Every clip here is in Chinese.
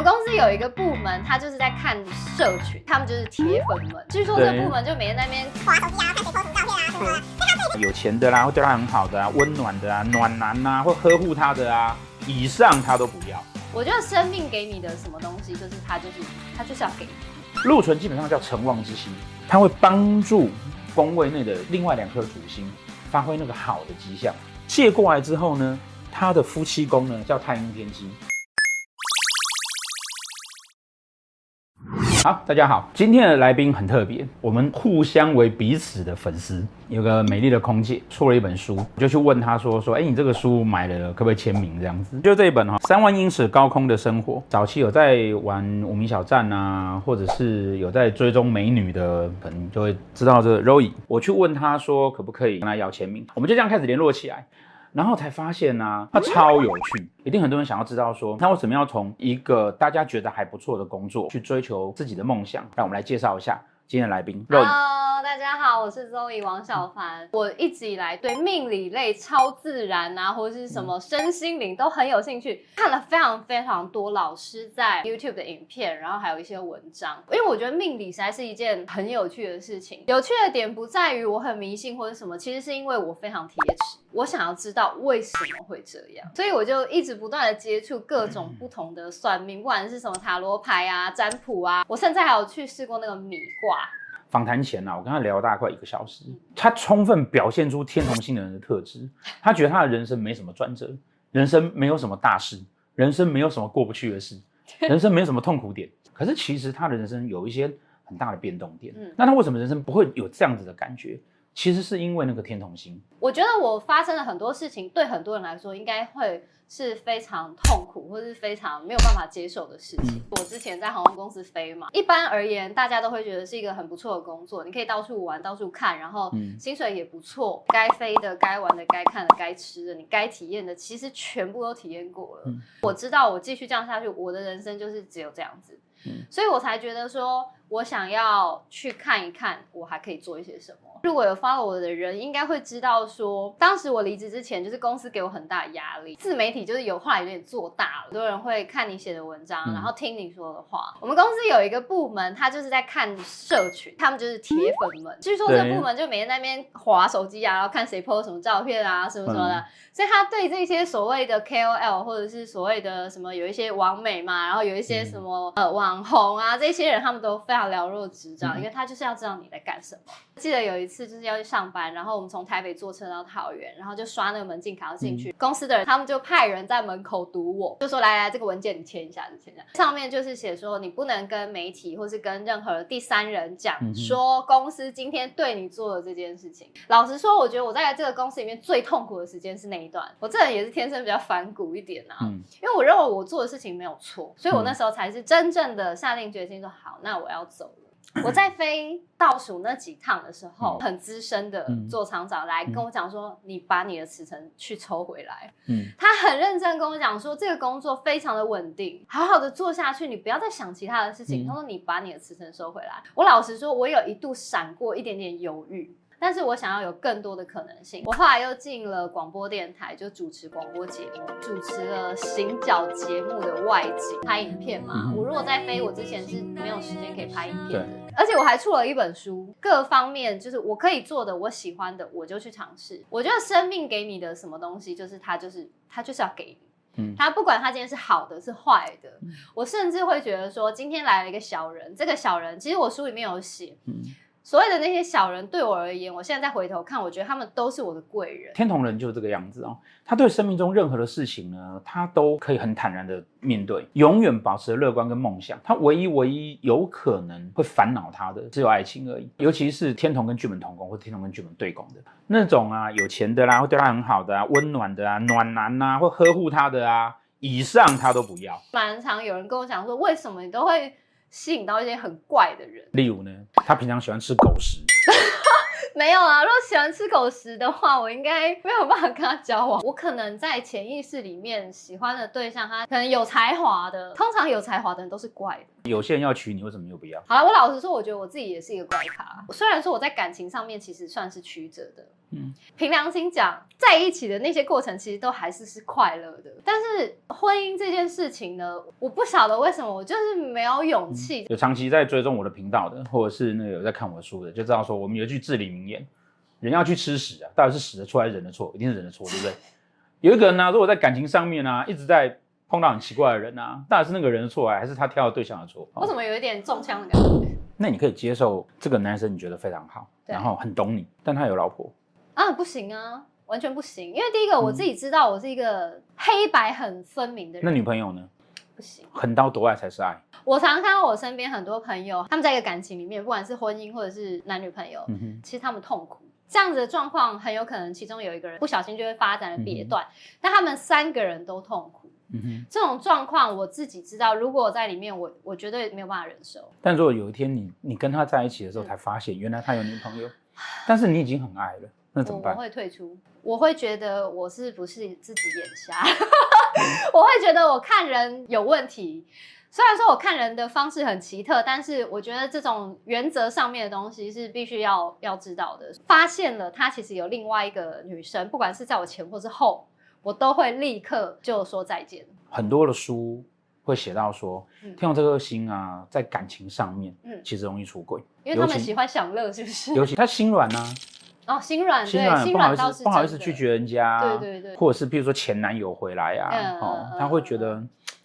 们公司有一个部门，他就是在看社群，他们就是铁粉们。据说这个部门就每天在那边滑手机啊，看谁 po 什么照片啊，什么的。有钱的啦，会对他很好的啊，温暖的啊，暖男啊，会呵护他的啊，以上他都不要。我觉得生命给你的什么东西，就是他就是他就是要给你。禄存基本上叫成旺之星，它会帮助宫位内的另外两颗主星发挥那个好的迹象。借过来之后呢，他的夫妻宫呢叫太阴天机。好，大家好，今天的来宾很特别，我们互相为彼此的粉丝。有个美丽的空姐出了一本书，我就去问她说说，哎，你这个书买了，可不可以签名这样子？就这一本哈，三万英尺高空的生活。早期有在玩无名小站啊，或者是有在追踪美女的，可能就会知道这个 Roy。我去问她说，可不可以跟她要签名？我们就这样开始联络起来。然后才发现呢、啊，他超有趣，一定很多人想要知道说，他为什么要从一个大家觉得还不错的工作去追求自己的梦想？让我们来介绍一下今天的来宾。Hello，大家好，我是 Zoe 王小凡。我一直以来对命理类、超自然啊，或者是什么身心灵都很有兴趣，看了非常非常多老师在 YouTube 的影片，然后还有一些文章。因为我觉得命理实在是一件很有趣的事情。有趣的点不在于我很迷信或者什么，其实是因为我非常贴纸。我想要知道为什么会这样，所以我就一直不断的接触各种不同的算命，不管是什么塔罗牌啊、占卜啊，我甚至还有去试过那个米卦。访谈前啊，我跟他聊了大概快一个小时，他充分表现出天同星的人的特质。他觉得他的人生没什么转折，人生没有什么大事，人生没有什么过不去的事，人生没有什么痛苦点。可是其实他的人生有一些很大的变动点。嗯，那他为什么人生不会有这样子的感觉？其实是因为那个天同星。我觉得我发生了很多事情，对很多人来说应该会是非常痛苦，或是非常没有办法接受的事情。嗯、我之前在航空公司飞嘛，一般而言，大家都会觉得是一个很不错的工作，你可以到处玩，到处看，然后薪水也不错，该飞的、该玩的、该看的、该吃的，你该体验的，其实全部都体验过了。嗯、我知道，我继续这样下去，我的人生就是只有这样子。嗯、所以我才觉得说，我想要去看一看，我还可以做一些什么。如果有 follow 我的人，应该会知道说，当时我离职之前，就是公司给我很大压力。自媒体就是有后来有点做大了，很多人会看你写的文章，然后听你说的话。嗯、我们公司有一个部门，他就是在看社群，他们就是铁粉们。据说这个部门就每天在那边划手机啊，然后看谁 po 什么照片啊，什么什么的。嗯、所以他对这些所谓的 KOL 或者是所谓的什么有一些网美嘛，然后有一些什么、嗯、呃网红啊，这些人他们都非常了若指掌，嗯、因为他就是要知道你在干什么。记得有一次就是要去上班，然后我们从台北坐车到桃园，然后就刷那个门禁卡要进去。嗯、公司的人他们就派人在门口堵我，就说来来，这个文件你签一下，你签一下。上面就是写说你不能跟媒体或是跟任何第三人讲说公司今天对你做的这件事情。嗯、老实说，我觉得我在这个公司里面最痛苦的时间是那一段。我这人也是天生比较反骨一点啊，嗯、因为我认为我做的事情没有错，所以我那时候才是真正的下定决心说好，那我要走了。我在飞倒数那几趟的时候，很资深的座舱长来跟我讲说：“你把你的辞呈去抽回来。”嗯，他很认真跟我讲说：“这个工作非常的稳定，好好的做下去，你不要再想其他的事情。”他说：“你把你的辞呈收回来。”我老实说，我有一度闪过一点点犹豫。但是我想要有更多的可能性，我后来又进了广播电台，就主持广播节目，主持了行脚节目的外景，拍影片嘛。嗯、我如果在飞，我之前是没有时间可以拍影片的。对而且我还出了一本书，各方面就是我可以做的，我喜欢的，我就去尝试。我觉得生命给你的什么东西，就是它就是它就是要给你，嗯，它不管他今天是好的是坏的，嗯、我甚至会觉得说，今天来了一个小人，这个小人其实我书里面有写，嗯。所谓的那些小人，对我而言，我现在再回头看，我觉得他们都是我的贵人。天同人就是这个样子哦，他对生命中任何的事情呢，他都可以很坦然的面对，永远保持乐观跟梦想。他唯一唯一有可能会烦恼他的，只有爱情而已。尤其是天同跟巨门同宫，或者天同跟巨门对宫的那种啊，有钱的啦，会对他很好的啊，温暖的啊，暖男啊，会呵护他的啊，以上他都不要。蛮常有人跟我讲说，为什么你都会？吸引到一些很怪的人，例如呢，他平常喜欢吃狗食，没有啊。如果喜欢吃狗食的话，我应该没有办法跟他交往。我可能在潜意识里面喜欢的对象，他可能有才华的，通常有才华的人都是怪的。有些人要娶你，为什么又不要？好了，我老实说，我觉得我自己也是一个怪咖。虽然说我在感情上面其实算是曲折的。嗯，凭良心讲，在一起的那些过程其实都还是是快乐的。但是婚姻这件事情呢，我不晓得为什么我就是没有勇气。嗯、有长期在追踪我的频道的，或者是那个有在看我的书的，就知道说我们有一句至理名言：人要去吃屎啊，到底是屎的错还是人的错？一定是人的错，对不对？有一个人呢、啊，如果在感情上面啊，一直在碰到很奇怪的人啊，到底是那个人的错啊，还是他挑的对象的错？为什么有一点中枪的感觉？那你可以接受这个男生，你觉得非常好，然后很懂你，但他有老婆。啊，不行啊，完全不行。因为第一个，我自己知道我是一个黑白很分明的人。那女朋友呢？不行，横刀夺爱才是爱。我常常看到我身边很多朋友，他们在一个感情里面，不管是婚姻或者是男女朋友，嗯哼，其实他们痛苦。这样子的状况很有可能其中有一个人不小心就会发展了别断，嗯、但他们三个人都痛苦。嗯哼，这种状况我自己知道，如果我在里面，我我绝对没有办法忍受。但如果有一天你你跟他在一起的时候，才发现原来他有女朋友，嗯、但是你已经很爱了。那怎么办？我会退出，我会觉得我是不是自己眼瞎？我会觉得我看人有问题。虽然说我看人的方式很奇特，但是我觉得这种原则上面的东西是必须要要知道的。发现了他其实有另外一个女生，不管是在我前或是后，我都会立刻就说再见。很多的书会写到说，天同这颗星啊，在感情上面，嗯，其实容易出轨，因为他们喜欢享乐，是不是？尤其他心软啊。哦，心软，心软，不好意思，不好意思拒绝人家，对对对，或者是比如说前男友回来啊，哦，他会觉得，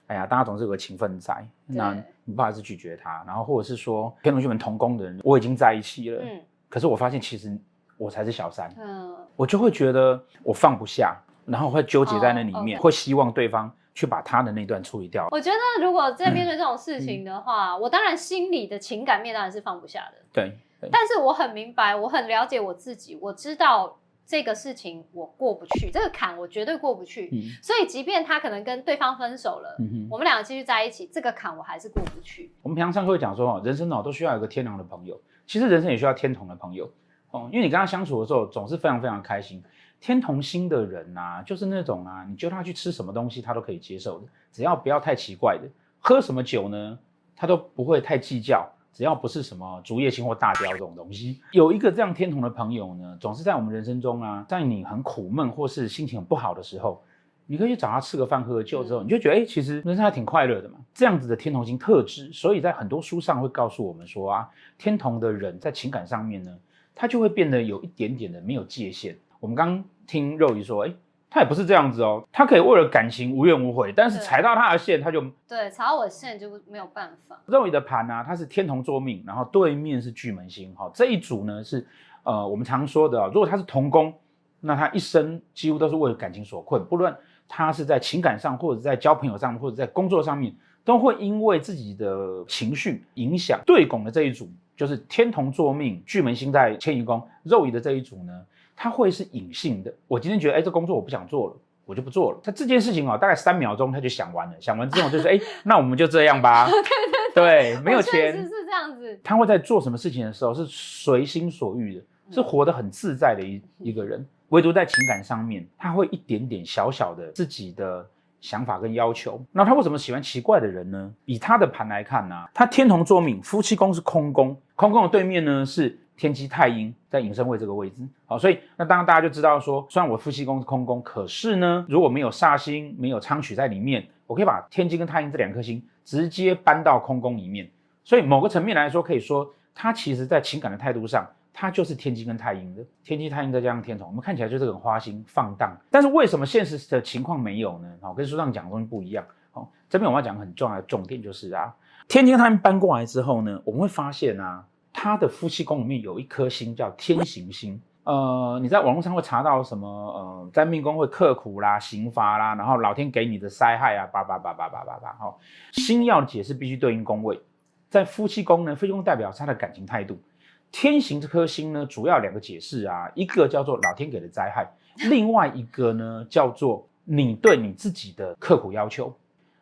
哎呀，大家总是有个情分在，那你不好意思拒绝他，然后或者是说跟同学们同工的人，我已经在一起了，嗯，可是我发现其实我才是小三，嗯，我就会觉得我放不下，然后会纠结在那里面，会希望对方去把他的那段处理掉。我觉得如果在面对这种事情的话，我当然心里的情感面当然是放不下的，对。但是我很明白，我很了解我自己，我知道这个事情我过不去，这个坎我绝对过不去。嗯、所以，即便他可能跟对方分手了，嗯、我们两个继续在一起，这个坎我还是过不去。我们平常上课会讲说，哦，人生哦都需要有个天良的朋友，其实人生也需要天同的朋友哦，因为你跟他相处的时候总是非常非常开心。天同星的人呐、啊，就是那种啊，你叫他去吃什么东西，他都可以接受的，只要不要太奇怪的。喝什么酒呢，他都不会太计较。只要不是什么竹叶青或大雕这种东西，有一个这样天同的朋友呢，总是在我们人生中啊，在你很苦闷或是心情很不好的时候，你可以去找他吃个饭、喝个酒之后，你就觉得哎、欸，其实人生还挺快乐的嘛。这样子的天同星特质，所以在很多书上会告诉我们说啊，天同的人在情感上面呢，他就会变得有一点点的没有界限。我们刚听肉姨说，哎、欸。他也不是这样子哦，他可以为了感情无怨无悔，但是踩到他的线，他就对踩到我的线就没有办法。肉姨的盘呢、啊，它是天同坐命，然后对面是巨门星，哈，这一组呢是呃我们常说的，如果他是同宫，那他一生几乎都是为了感情所困，不论他是在情感上，或者在交朋友上，或者在工作上面，都会因为自己的情绪影响。对拱的这一组就是天同作命，巨门星在迁移宫，肉姨的这一组呢。他会是隐性的。我今天觉得，哎，这工作我不想做了，我就不做了。他这件事情哦，大概三秒钟他就想完了，想完之后就是，哎，那我们就这样吧。对对对，对，没有钱是这样子。他会在做什么事情的时候是随心所欲的，是活得很自在的一一个人。唯独在情感上面，他会一点点小小的自己的想法跟要求。那他为什么喜欢奇怪的人呢？以他的盘来看呢，他天同坐命，夫妻宫是空宫，空宫的对面呢是。天机太阴在寅申位这个位置，好，所以那当然大家就知道说，虽然我夫妻宫是空宫，可是呢，如果没有煞星，没有昌曲在里面，我可以把天机跟太阴这两颗星直接搬到空宫里面。所以某个层面来说，可以说他其实在情感的态度上，他就是天机跟太阴的。天机太阴再加上天同，我们看起来就是很花心放荡。但是为什么现实的情况没有呢？好，跟书上讲的东西不一样。好，这边我要讲很重要的重点就是啊，天机跟太阴搬过来之后呢，我们会发现啊。他的夫妻宫里面有一颗星叫天刑星，呃，你在网络上会查到什么？呃，在命宫会刻苦啦、刑罚啦，然后老天给你的灾害啊，叭叭叭叭叭叭叭。好，星要解释必须对应宫位，在夫妻宫呢，夫妻宫代表他的感情态度。天行这颗星呢，主要两个解释啊，一个叫做老天给的灾害，另外一个呢叫做你对你自己的刻苦要求。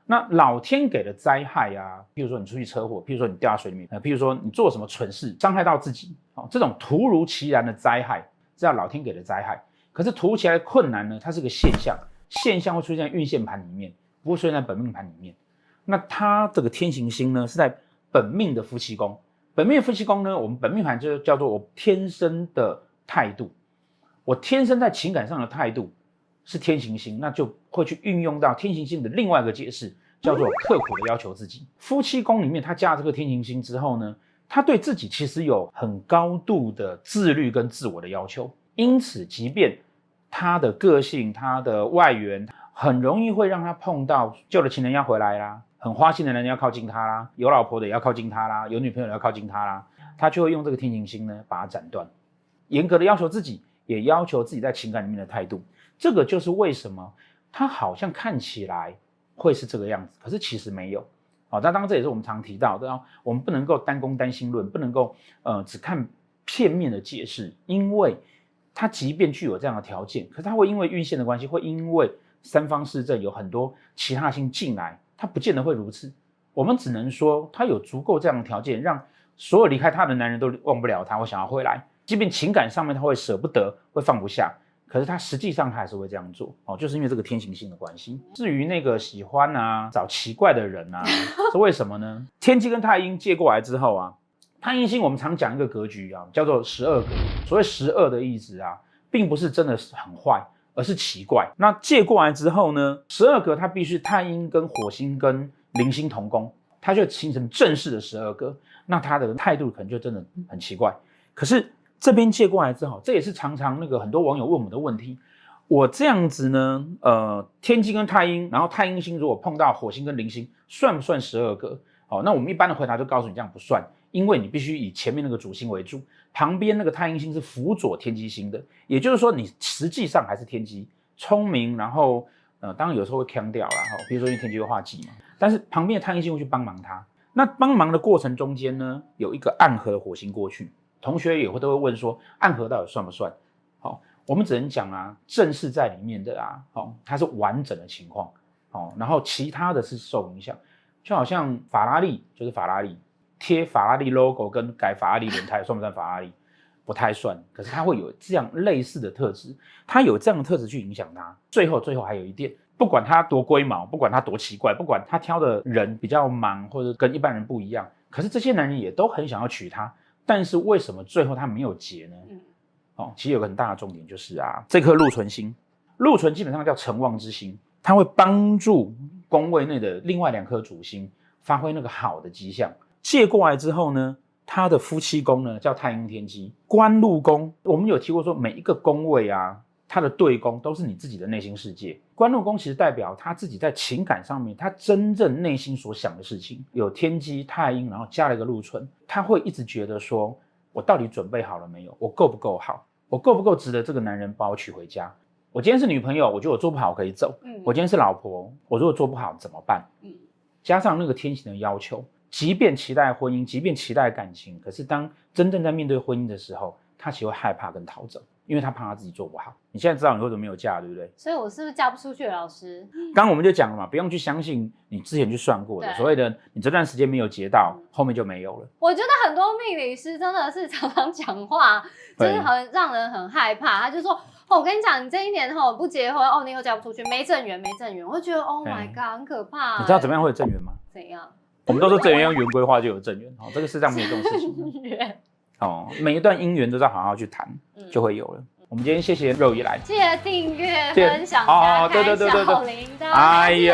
那老天给的灾害啊，譬如说你出去车祸，譬如说你掉到水里面，呃，譬如说你做什么蠢事伤害到自己，哦，这种突如其然的灾害，这叫老天给的灾害。可是突如其来的困难呢，它是个现象，现象会出现在运线盘里面，不会出现在本命盘里面。那它这个天行星呢，是在本命的夫妻宫，本命夫妻宫呢，我们本命盘就叫做我天生的态度，我天生在情感上的态度是天行星，那就会去运用到天行星的另外一个解释，叫做刻苦的要求自己。夫妻宫里面他加这个天行星之后呢，他对自己其实有很高度的自律跟自我的要求，因此即便他的个性、他的外缘很容易会让他碰到旧的情人要回来啦，很花心的男人要靠近他啦，有老婆的也要靠近他啦，有女朋友的要靠近他啦，他就会用这个天行星呢把它斩断，严格的要求自己。也要求自己在情感里面的态度，这个就是为什么他好像看起来会是这个样子，可是其实没有。好，那当然这也是我们常提到的，我们不能够单攻单心论，不能够呃只看片面的解释，因为他即便具有这样的条件，可是他会因为运线的关系，会因为三方四正有很多其他星进来，他不见得会如此。我们只能说他有足够这样的条件，让所有离开他的男人都忘不了他，我想要回来。即便情感上面他会舍不得，会放不下，可是他实际上他还是会这样做哦，就是因为这个天行性的关系。至于那个喜欢啊找奇怪的人啊，是为什么呢？天机跟太阴借过来之后啊，太阴星我们常讲一个格局啊，叫做十二格。所谓十二的意思啊，并不是真的是很坏，而是奇怪。那借过来之后呢，十二格它必须太阴跟火星跟铃星同宫，它就形成正式的十二格。那他的态度可能就真的很奇怪，可是。这边借过来之后，这也是常常那个很多网友问我们的问题。我这样子呢，呃，天机跟太阴，然后太阴星如果碰到火星跟铃星，算不算十二格？好，那我们一般的回答就告诉你这样不算，因为你必须以前面那个主星为主，旁边那个太阴星是辅佐天机星的，也就是说你实际上还是天机，聪明，然后呃，当然有时候会锵掉了哈，比如说因为天机会化忌嘛，但是旁边的太阴星会去帮忙他，那帮忙的过程中间呢，有一个暗合的火星过去。同学也会都会问说，暗合到底算不算？好，我们只能讲啊，正式在里面的啊，好，它是完整的情况，好，然后其他的是受影响，就好像法拉利就是法拉利贴法拉利 logo 跟改法拉利轮胎算不算法拉利？不太算，可是它会有这样类似的特质，它有这样的特质去影响它。最后，最后还有一点，不管它多龟毛，不管它多奇怪，不管他挑的人比较忙或者跟一般人不一样，可是这些男人也都很想要娶她。但是为什么最后他没有结呢？嗯，哦，其实有个很大的重点就是啊，这颗禄存星，禄存基本上叫成旺之星，它会帮助宫位内的另外两颗主星发挥那个好的迹象。借过来之后呢，他的夫妻宫呢叫太阴天机，官禄宫，我们有提过说每一个宫位啊。它的对宫都是你自己的内心世界，官禄宫其实代表他自己在情感上面，他真正内心所想的事情。有天机太阴，然后加了一个禄存，他会一直觉得说，我到底准备好了没有？我够不够好？我够不够值得这个男人把我娶回家？我今天是女朋友，我觉得我做不好我可以走。嗯，我今天是老婆，我如果做不好怎么办？嗯，加上那个天行的要求，即便期待婚姻，即便期待感情，可是当真正在面对婚姻的时候，他其实会害怕跟逃走。因为他怕他自己做不好，你现在知道你为什么没有嫁，对不对？所以我是不是嫁不出去？老师，刚刚我们就讲了嘛，不用去相信你之前去算过的所谓的，你这段时间没有结到，后面就没有了。我觉得很多命理师真的是常常讲话，就是很让人很害怕。他就说：“哦，我跟你讲，你这一年后不结婚，哦，你又嫁不出去，没正缘，没正缘。”我就觉得：“Oh my god，很可怕。”你知道怎么样会有正缘吗？怎样？我们都说正缘用圆规划就有正缘，哦，这个世上没有这种事情。哦，每一段姻缘都在好好去谈，就会有了。嗯、我们今天谢谢肉姨来，记得订阅、分享、加开小铃铛。哎呦，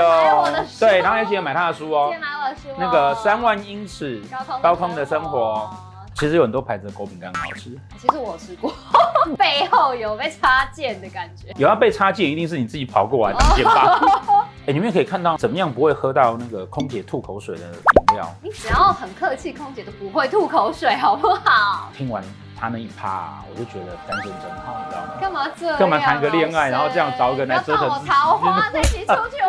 对，然后也记得买他的书哦。买我的书哦。那个三万英尺高空的生活，其实有很多牌子的狗饼干很好吃。其实我吃过，背后有被插件的感觉。有要被插件，一定是你自己跑过来当箭吧。哎，你们也可以看到怎么样不会喝到那个空姐吐口水的饮料。你只要很客气，空姐都不会吐口水，好不好？听完他那一趴，我就觉得单身真好，你知道吗？干嘛这样？干嘛谈个恋爱，然后这样找一个人来折腾我桃花，再一起出去。